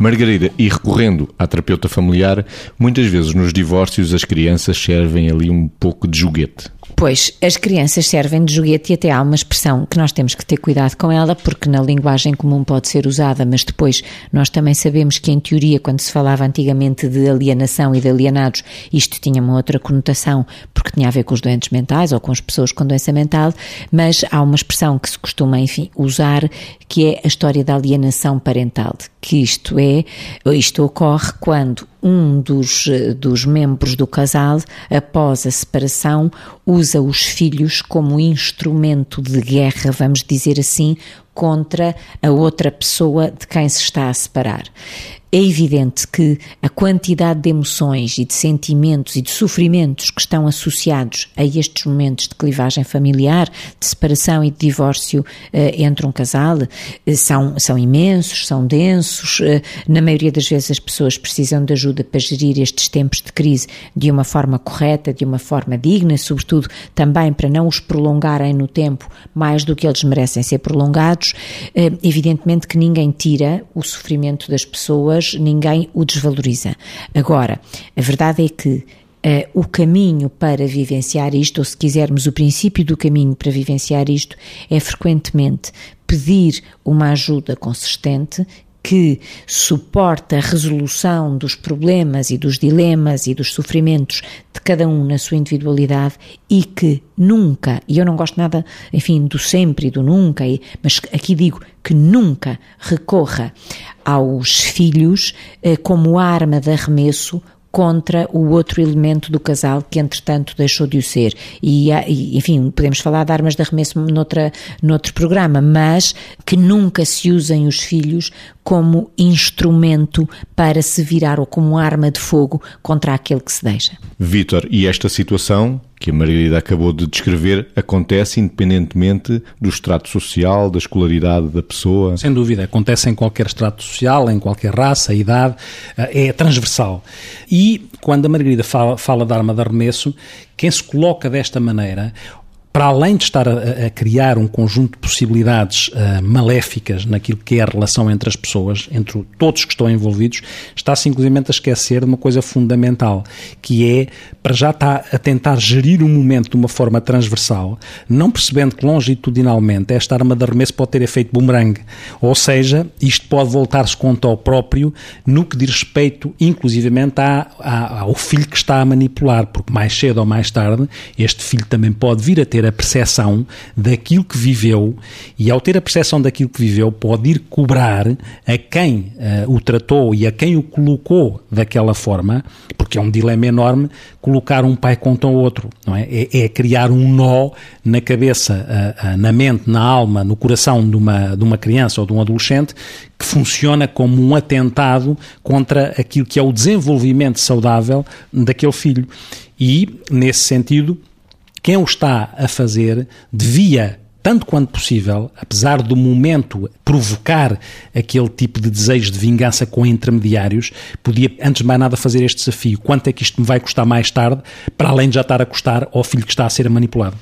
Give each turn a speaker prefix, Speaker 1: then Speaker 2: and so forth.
Speaker 1: Margarida, e recorrendo à terapeuta familiar, muitas vezes nos divórcios as crianças servem ali um pouco de joguete.
Speaker 2: Pois, as crianças servem de joguete e até há uma expressão que nós temos que ter cuidado com ela, porque na linguagem comum pode ser usada, mas depois nós também sabemos que, em teoria, quando se falava antigamente de alienação e de alienados, isto tinha uma outra conotação, porque tinha a ver com os doentes mentais ou com as pessoas com doença mental, mas há uma expressão que se costuma, enfim, usar, que é a história da alienação parental, que isto é, isto ocorre quando um dos, dos membros do casal, após a separação, usa os filhos como instrumento de guerra, vamos dizer assim, contra a outra pessoa de quem se está a separar. É evidente que a quantidade de emoções e de sentimentos e de sofrimentos que estão associados a estes momentos de clivagem familiar, de separação e de divórcio eh, entre um casal, eh, são, são imensos, são densos. Eh, na maioria das vezes as pessoas precisam de ajuda para gerir estes tempos de crise de uma forma correta, de uma forma digna, sobretudo também para não os prolongarem no tempo mais do que eles merecem ser prolongados. Evidentemente que ninguém tira o sofrimento das pessoas ninguém o desvaloriza. Agora, a verdade é que Uh, o caminho para vivenciar isto, ou se quisermos, o princípio do caminho para vivenciar isto, é frequentemente pedir uma ajuda consistente que suporta a resolução dos problemas e dos dilemas e dos sofrimentos de cada um na sua individualidade e que nunca, e eu não gosto nada, enfim, do sempre e do nunca, mas aqui digo que nunca recorra aos filhos eh, como arma de arremesso contra o outro elemento do casal que entretanto deixou de o ser. E, enfim, podemos falar de armas de arremesso noutra, noutro programa, mas que nunca se usem os filhos como instrumento para se virar ou como arma de fogo contra aquele que se deixa.
Speaker 1: Vítor, e esta situação que a Margarida acabou de descrever acontece independentemente do extrato social, da escolaridade da pessoa?
Speaker 3: Sem dúvida, acontece em qualquer extrato social, em qualquer raça, idade, eh, é transversal. E quando a Margarida fala, fala de arma de arremesso, quem se coloca desta maneira para além de estar a, a, criar um conjunto de possibilidades uh, maléficas naquilo que é a relação entre as pessoas, entre todos que estão envolvidos, está-se inclusive a esquecer de uma coisa fundamental, que é, para já estar a tentar gerir o momento de uma forma transversal, não percebendo que longitudinalmente esta arma de arremesso pode ter efeito boomerang. Ou seja, isto pode voltar-se contra o próprio no que diz respeito, inclusivamente, à, à, ao filho que está a manipular, porque mais cedo ou mais tarde, este filho também pode vir a ter ter a percepção daquilo que viveu e, ao ter a percepção daquilo que viveu, pode ir cobrar a quem uh, o tratou e a quem o colocou daquela forma, porque é um dilema enorme colocar um pai contra o outro, não é? É, é criar um nó na cabeça, uh, uh, na mente, na alma, no coração de uma, de uma criança ou de um adolescente que funciona como um atentado contra aquilo que é o desenvolvimento saudável daquele filho. E, nesse sentido, quem o está a fazer devia tanto quanto possível, apesar do momento provocar aquele tipo de desejo de vingança com intermediários, podia, antes de mais nada, fazer este desafio. Quanto é que isto me vai custar mais tarde, para além de já estar a custar ao filho que está a ser manipulado?